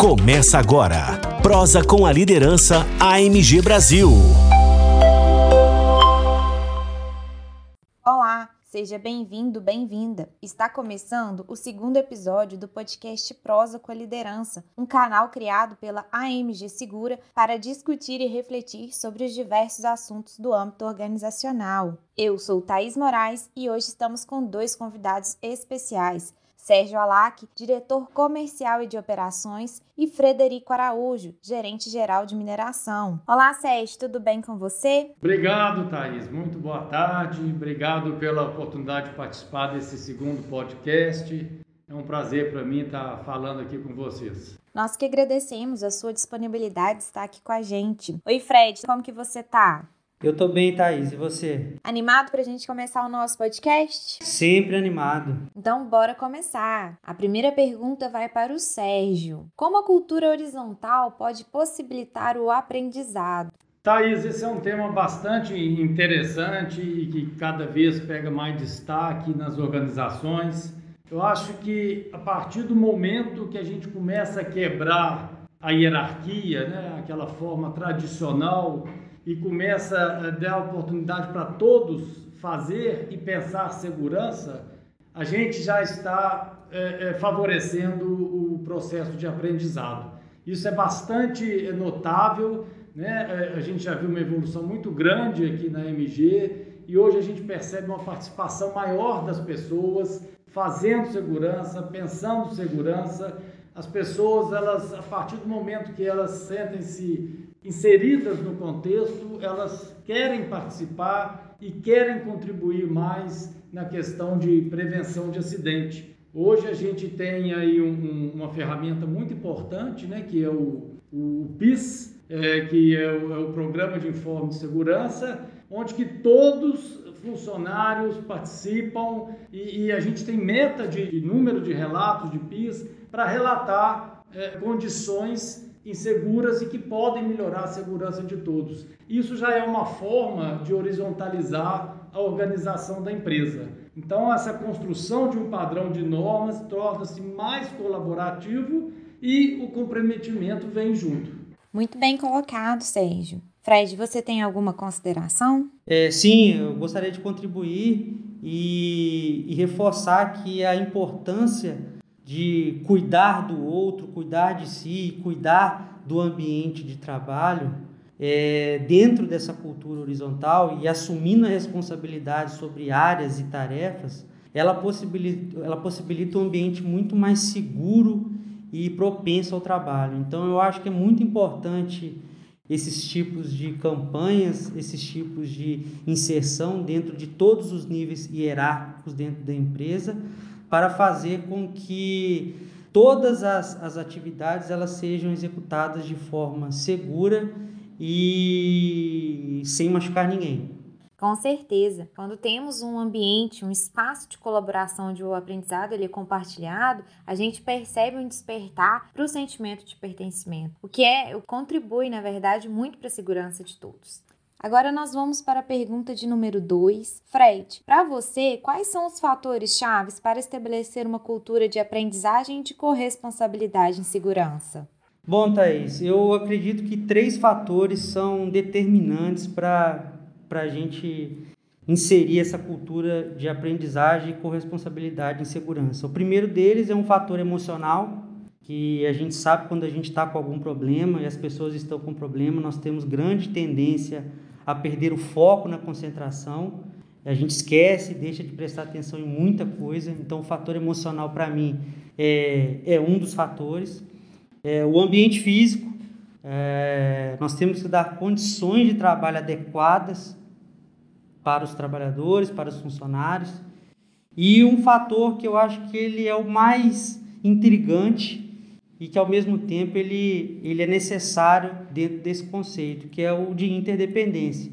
Começa agora. Prosa com a liderança AMG Brasil. Olá, seja bem-vindo, bem-vinda. Está começando o segundo episódio do podcast Prosa com a Liderança, um canal criado pela AMG Segura para discutir e refletir sobre os diversos assuntos do âmbito organizacional. Eu sou Thaís Moraes e hoje estamos com dois convidados especiais. Sérgio Alac, diretor comercial e de operações, e Frederico Araújo, gerente geral de mineração. Olá, Sérgio, tudo bem com você? Obrigado, Thaís. Muito boa tarde. Obrigado pela oportunidade de participar desse segundo podcast. É um prazer para mim estar falando aqui com vocês. Nós que agradecemos a sua disponibilidade de estar aqui com a gente. Oi, Fred, como que você tá? Eu tô bem, Thaís. E você? Animado pra gente começar o nosso podcast? Sempre animado. Então, bora começar. A primeira pergunta vai para o Sérgio. Como a cultura horizontal pode possibilitar o aprendizado? Thaís, esse é um tema bastante interessante e que cada vez pega mais destaque nas organizações. Eu acho que a partir do momento que a gente começa a quebrar a hierarquia, né, aquela forma tradicional e começa a dar oportunidade para todos fazer e pensar segurança, a gente já está é, é, favorecendo o processo de aprendizado. Isso é bastante notável, né? a gente já viu uma evolução muito grande aqui na MG e hoje a gente percebe uma participação maior das pessoas fazendo segurança, pensando segurança. As pessoas, elas, a partir do momento que elas sentem-se inseridas no contexto, elas querem participar e querem contribuir mais na questão de prevenção de acidente. Hoje a gente tem aí um, um, uma ferramenta muito importante, né, que é o, o PIS, é, que é o, é o, Programa de Informe de Segurança, onde que todos funcionários participam e, e a gente tem meta de, de número de relatos de PIS para relatar é, condições inseguras e que podem melhorar a segurança de todos. Isso já é uma forma de horizontalizar a organização da empresa. Então, essa construção de um padrão de normas torna-se mais colaborativo e o comprometimento vem junto. Muito bem colocado, Sérgio. Fred, você tem alguma consideração? É, sim, eu gostaria de contribuir e, e reforçar que a importância de cuidar do outro, cuidar de si, cuidar do ambiente de trabalho, é, dentro dessa cultura horizontal e assumindo a responsabilidade sobre áreas e tarefas, ela possibilita, ela possibilita um ambiente muito mais seguro e propenso ao trabalho. Então, eu acho que é muito importante esses tipos de campanhas, esses tipos de inserção dentro de todos os níveis hierárquicos dentro da empresa, para fazer com que todas as, as atividades elas sejam executadas de forma segura e sem machucar ninguém. Com certeza. Quando temos um ambiente, um espaço de colaboração onde o aprendizado ele é compartilhado, a gente percebe um despertar para o sentimento de pertencimento, o que é contribui, na verdade, muito para a segurança de todos. Agora nós vamos para a pergunta de número 2. Fred, para você, quais são os fatores chaves para estabelecer uma cultura de aprendizagem e de corresponsabilidade em segurança? Bom, Thaís, eu acredito que três fatores são determinantes para a gente inserir essa cultura de aprendizagem e corresponsabilidade em segurança. O primeiro deles é um fator emocional, que a gente sabe quando a gente está com algum problema e as pessoas estão com problema, nós temos grande tendência a perder o foco na concentração. A gente esquece, deixa de prestar atenção em muita coisa. Então, o fator emocional, para mim, é, é um dos fatores. É, o ambiente físico, é, nós temos que dar condições de trabalho adequadas para os trabalhadores, para os funcionários. E um fator que eu acho que ele é o mais intrigante e que ao mesmo tempo ele, ele é necessário dentro desse conceito, que é o de interdependência.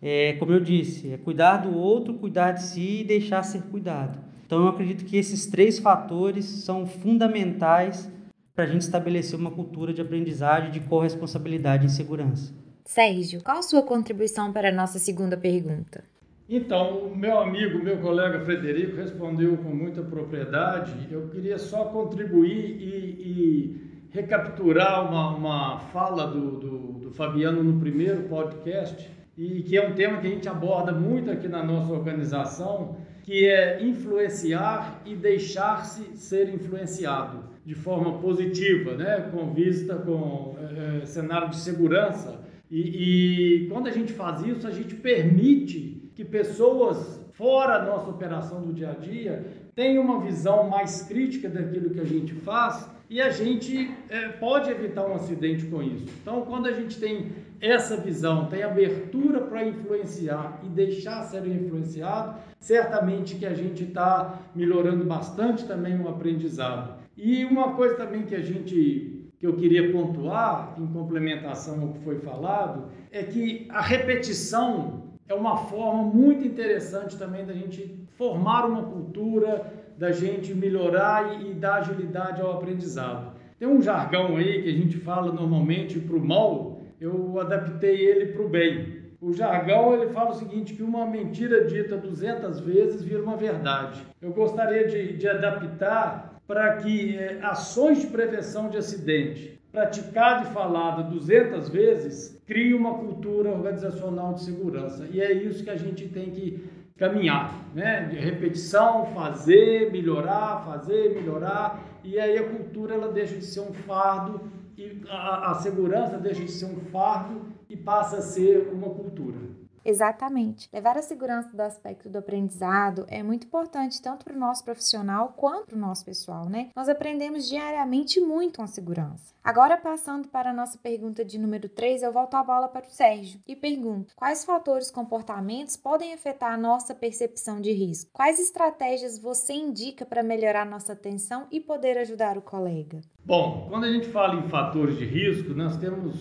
É, como eu disse, é cuidar do outro, cuidar de si e deixar ser cuidado. Então eu acredito que esses três fatores são fundamentais para a gente estabelecer uma cultura de aprendizagem, de corresponsabilidade em segurança. Sérgio, qual a sua contribuição para a nossa segunda pergunta? Então, o meu amigo, meu colega Frederico respondeu com muita propriedade. Eu queria só contribuir e, e recapturar uma, uma fala do, do, do Fabiano no primeiro podcast, e que é um tema que a gente aborda muito aqui na nossa organização, que é influenciar e deixar-se ser influenciado de forma positiva, né? com vista, com é, cenário de segurança. E, e quando a gente faz isso, a gente permite que pessoas fora nossa operação do dia a dia tenham uma visão mais crítica daquilo que a gente faz e a gente é, pode evitar um acidente com isso. Então, quando a gente tem essa visão, tem abertura para influenciar e deixar ser influenciado, certamente que a gente está melhorando bastante também o aprendizado. E uma coisa também que a gente que eu queria pontuar em complementação ao que foi falado é que a repetição é uma forma muito interessante também da gente formar uma cultura, da gente melhorar e, dar agilidade ao aprendizado. Tem um jargão aí que a gente fala normalmente para o mal, eu adaptei ele para o bem. O jargão ele fala o seguinte, que uma mentira dita 200 vezes vira uma verdade. Eu gostaria de, de adaptar para que é, ações de prevenção de acidente, praticada e falada 200 vezes, crie uma cultura organizacional de segurança. E é isso que a gente tem que caminhar, né? De repetição, fazer, melhorar, fazer, melhorar. E aí a cultura ela deixa de ser um fardo e a, a segurança deixa de ser um fardo e passa a ser uma cultura. Exatamente. Levar a segurança do aspecto do aprendizado é muito importante tanto para o nosso profissional quanto para o nosso pessoal, né? Nós aprendemos diariamente muito com a segurança. Agora, passando para a nossa pergunta de número 3, eu volto a bola para o Sérgio e pergunto: quais fatores comportamentos podem afetar a nossa percepção de risco? Quais estratégias você indica para melhorar nossa atenção e poder ajudar o colega? Bom, quando a gente fala em fatores de risco, nós temos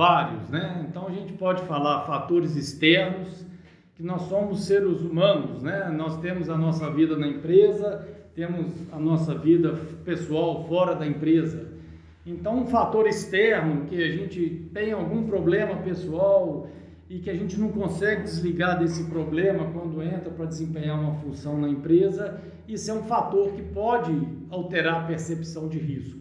vários, né? Então a gente pode falar fatores externos, que nós somos seres humanos, né? Nós temos a nossa vida na empresa, temos a nossa vida pessoal fora da empresa. Então um fator externo que a gente tem algum problema pessoal e que a gente não consegue desligar desse problema quando entra para desempenhar uma função na empresa, isso é um fator que pode alterar a percepção de risco.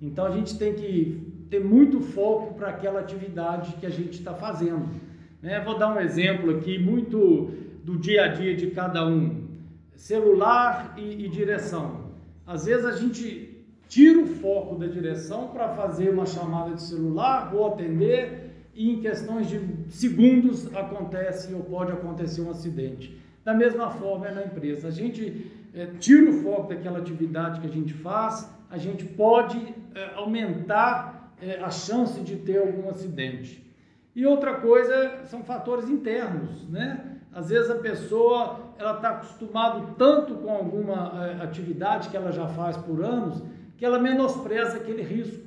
Então a gente tem que ter muito foco para aquela atividade que a gente está fazendo. Né? Vou dar um exemplo aqui, muito do dia a dia de cada um: celular e, e direção. Às vezes a gente tira o foco da direção para fazer uma chamada de celular ou atender, e em questões de segundos acontece ou pode acontecer um acidente. Da mesma forma é na empresa. A gente é, tira o foco daquela atividade que a gente faz, a gente pode é, aumentar é, a chance de ter algum acidente. E outra coisa são fatores internos, né? Às vezes a pessoa ela está acostumada tanto com alguma é, atividade que ela já faz por anos que ela menospreza aquele risco.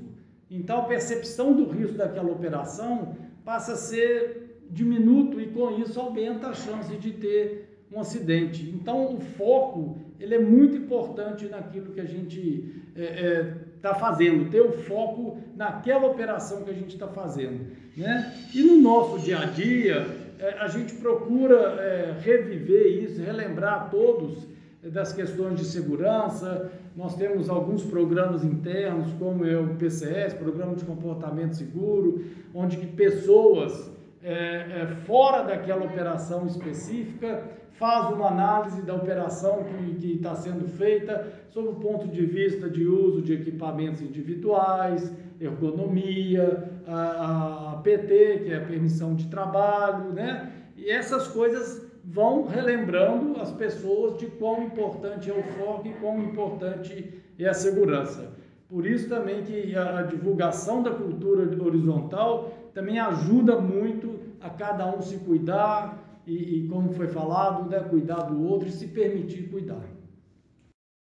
Então a percepção do risco daquela operação passa a ser diminuto e com isso aumenta a chance de ter um acidente. Então o foco ele é muito importante naquilo que a gente é, é, está fazendo, ter o foco naquela operação que a gente está fazendo. Né? E no nosso dia a dia, é, a gente procura é, reviver isso, relembrar todos das questões de segurança. Nós temos alguns programas internos, como é o PCS, Programa de Comportamento Seguro, onde pessoas é, é, fora daquela operação específica faz uma análise da operação que está sendo feita sob o ponto de vista de uso de equipamentos individuais, ergonomia, a, a PT, que é a permissão de trabalho, né? E essas coisas vão relembrando as pessoas de quão importante é o foco e quão importante é a segurança. Por isso também que a divulgação da cultura horizontal também ajuda muito a cada um se cuidar, e, e como foi falado, né, cuidar do outro e se permitir cuidar.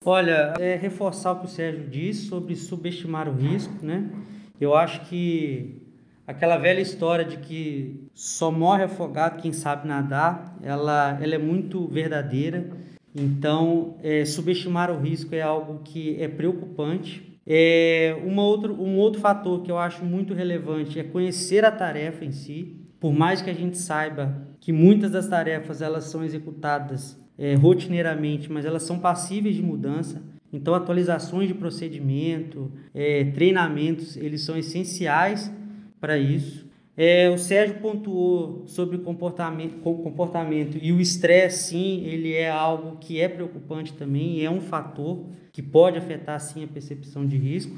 Olha, é reforçar o que o Sérgio disse sobre subestimar o risco, né? Eu acho que aquela velha história de que só morre afogado quem sabe nadar, ela, ela é muito verdadeira. Então, é, subestimar o risco é algo que é preocupante. É, uma outro, um outro fator que eu acho muito relevante é conhecer a tarefa em si. Por mais que a gente saiba que muitas das tarefas elas são executadas é, rotineiramente, mas elas são passíveis de mudança. Então, atualizações de procedimento, é, treinamentos, eles são essenciais para isso. É, o Sérgio pontuou sobre o comportamento, comportamento e o estresse, sim, ele é algo que é preocupante também, é um fator que pode afetar, sim, a percepção de risco.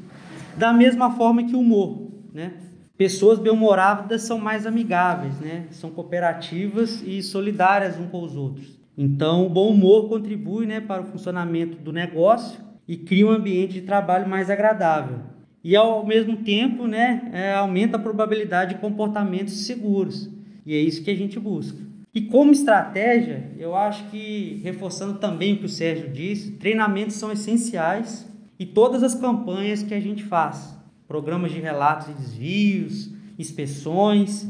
Da mesma forma que o humor, né? Pessoas bem-humoradas são mais amigáveis, né? São cooperativas e solidárias uns com os outros. Então, o bom humor contribui né, para o funcionamento do negócio e cria um ambiente de trabalho mais agradável. E, ao mesmo tempo, né, é, aumenta a probabilidade de comportamentos seguros. E é isso que a gente busca. E como estratégia, eu acho que, reforçando também o que o Sérgio disse, treinamentos são essenciais e todas as campanhas que a gente faz, programas de relatos e desvios, inspeções,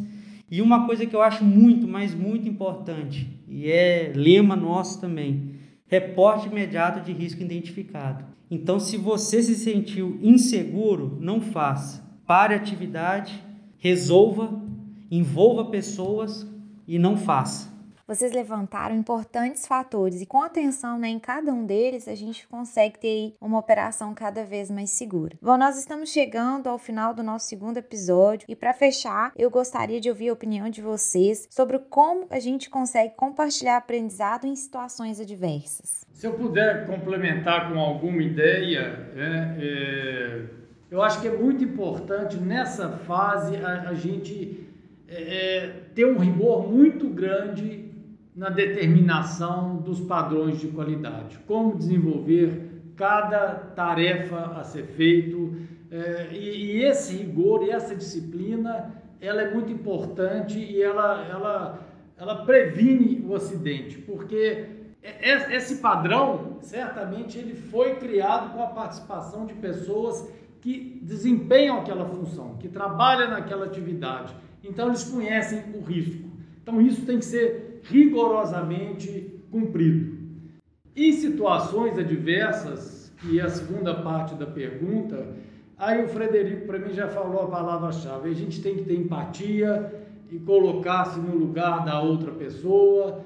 e uma coisa que eu acho muito, mas muito importante, e é lema nosso também, reporte imediato de risco identificado. Então, se você se sentiu inseguro, não faça. Pare a atividade, resolva, envolva pessoas e não faça. Vocês levantaram importantes fatores e com atenção né, em cada um deles a gente consegue ter uma operação cada vez mais segura. Bom, nós estamos chegando ao final do nosso segundo episódio e para fechar eu gostaria de ouvir a opinião de vocês sobre como a gente consegue compartilhar aprendizado em situações adversas. Se eu puder complementar com alguma ideia, é, é, eu acho que é muito importante nessa fase a, a gente é, é ter um rigor muito grande na determinação dos padrões de qualidade, como desenvolver cada tarefa a ser feito é, e, e, esse rigor e essa disciplina ela é muito importante e ela, ela, ela previne o acidente, porque esse padrão certamente ele foi criado com a participação de pessoas que desempenham aquela função, que trabalham naquela atividade, então eles conhecem o risco. Então isso tem que ser rigorosamente cumprido. Em situações adversas, que é a segunda parte da pergunta, aí o Frederico para mim já falou a palavra-chave. A gente tem que ter empatia e colocar-se no lugar da outra pessoa,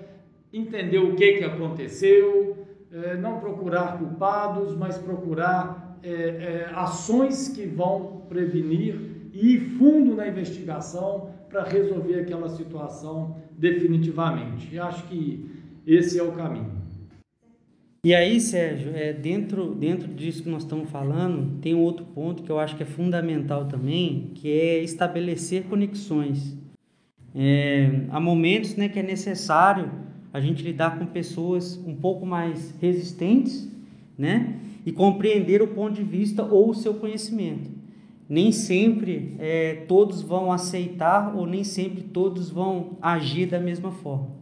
entender o que, que aconteceu, é, não procurar culpados, mas procurar é, é, ações que vão prevenir e ir fundo na investigação para resolver aquela situação definitivamente. E acho que esse é o caminho. E aí, Sérgio, é, dentro, dentro disso que nós estamos falando, tem um outro ponto que eu acho que é fundamental também, que é estabelecer conexões. É, há momentos né, que é necessário a gente lidar com pessoas um pouco mais resistentes né, e compreender o ponto de vista ou o seu conhecimento nem sempre é, todos vão aceitar ou nem sempre todos vão agir da mesma forma.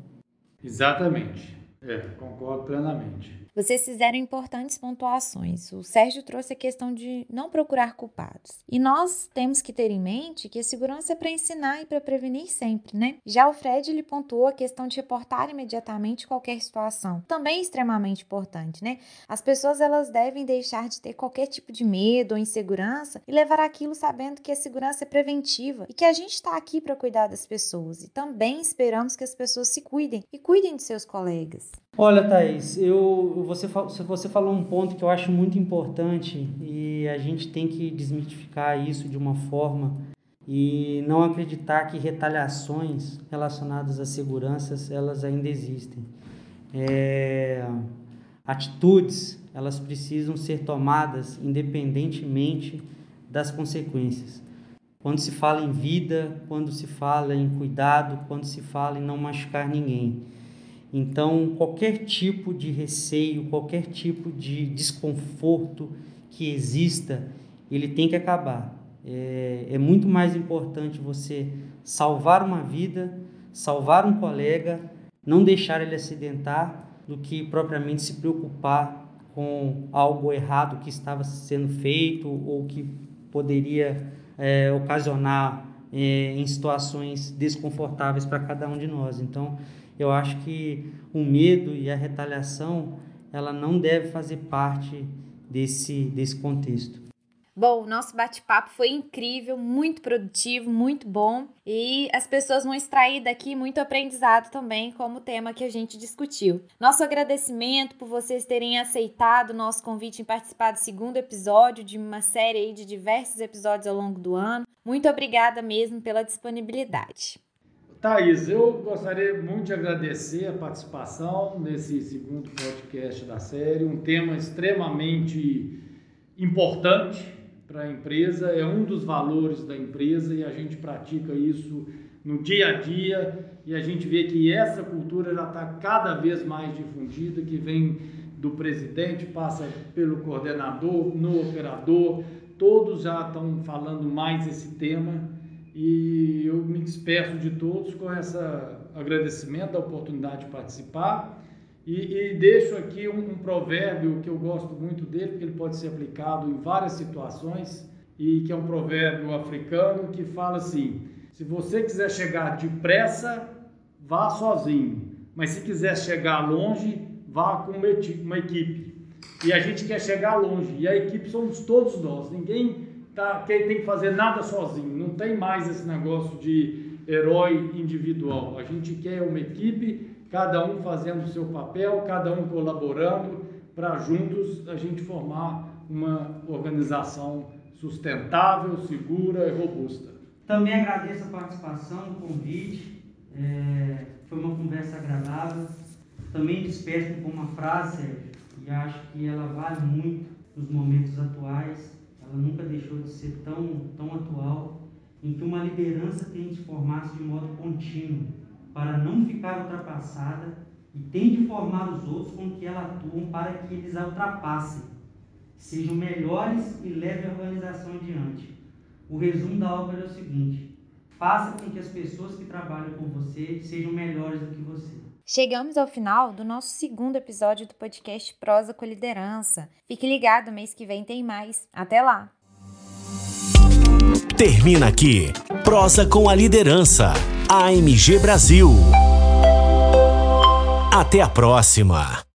Exatamente. É, concordo plenamente. Vocês fizeram importantes pontuações. O Sérgio trouxe a questão de não procurar culpados. E nós temos que ter em mente que a segurança é para ensinar e para prevenir sempre, né? Já o Fred ele pontuou a questão de reportar imediatamente qualquer situação. Também é extremamente importante, né? As pessoas elas devem deixar de ter qualquer tipo de medo ou insegurança e levar aquilo sabendo que a segurança é preventiva e que a gente está aqui para cuidar das pessoas. E também esperamos que as pessoas se cuidem e cuidem de seus colegas. Olha, Thaís, eu, você, você falou um ponto que eu acho muito importante e a gente tem que desmitificar isso de uma forma e não acreditar que retaliações relacionadas a seguranças elas ainda existem. É, atitudes elas precisam ser tomadas independentemente das consequências. Quando se fala em vida, quando se fala em cuidado, quando se fala em não machucar ninguém. Então, qualquer tipo de receio, qualquer tipo de desconforto que exista, ele tem que acabar. É, é muito mais importante você salvar uma vida, salvar um colega, não deixar ele acidentar, do que propriamente se preocupar com algo errado que estava sendo feito ou que poderia é, ocasionar é, em situações desconfortáveis para cada um de nós. Então, eu acho que o medo e a retaliação ela não deve fazer parte desse, desse contexto. Bom, o nosso bate-papo foi incrível, muito produtivo, muito bom e as pessoas vão extrair daqui muito aprendizado também, como o tema que a gente discutiu. Nosso agradecimento por vocês terem aceitado o nosso convite em participar do segundo episódio de uma série de diversos episódios ao longo do ano. Muito obrigada mesmo pela disponibilidade. Thaís, eu gostaria muito de agradecer a participação nesse segundo podcast da série, um tema extremamente importante para a empresa, é um dos valores da empresa e a gente pratica isso no dia a dia e a gente vê que essa cultura já está cada vez mais difundida, que vem do presidente, passa pelo coordenador, no operador, todos já estão falando mais esse tema despeço de todos com esse agradecimento da oportunidade de participar e, e deixo aqui um, um, provérbio que eu gosto muito dele, porque ele pode ser aplicado em várias situações, e que é um provérbio africano que fala assim: se você quiser chegar depressa, vá sozinho, mas se quiser chegar longe, vá com uma, uma equipe. E a gente quer chegar longe, e a equipe somos todos nós, ninguém tá, quem tem que fazer nada sozinho, não tem mais esse negócio de herói individual. A gente quer uma equipe cada um fazendo o seu papel, cada um colaborando para juntos a gente formar uma organização sustentável, segura e robusta. Também agradeço a participação, o convite, é, foi uma conversa agradável. Também despeço com uma frase, Sérgio, e acho que ela vale muito nos momentos atuais. Ela nunca deixou de ser tão, tão atual, em que uma liderança tem de formar-se de modo contínuo para não ficar ultrapassada e tem de formar os outros com que ela atuam para que eles a ultrapassem, sejam melhores e levem a organização adiante. O resumo da obra é o seguinte: faça com que as pessoas que trabalham com você sejam melhores do que você. Chegamos ao final do nosso segundo episódio do podcast Prosa com Liderança. Fique ligado, mês que vem tem mais. Até lá! Termina aqui Prosa com a Liderança. AMG Brasil. Até a próxima!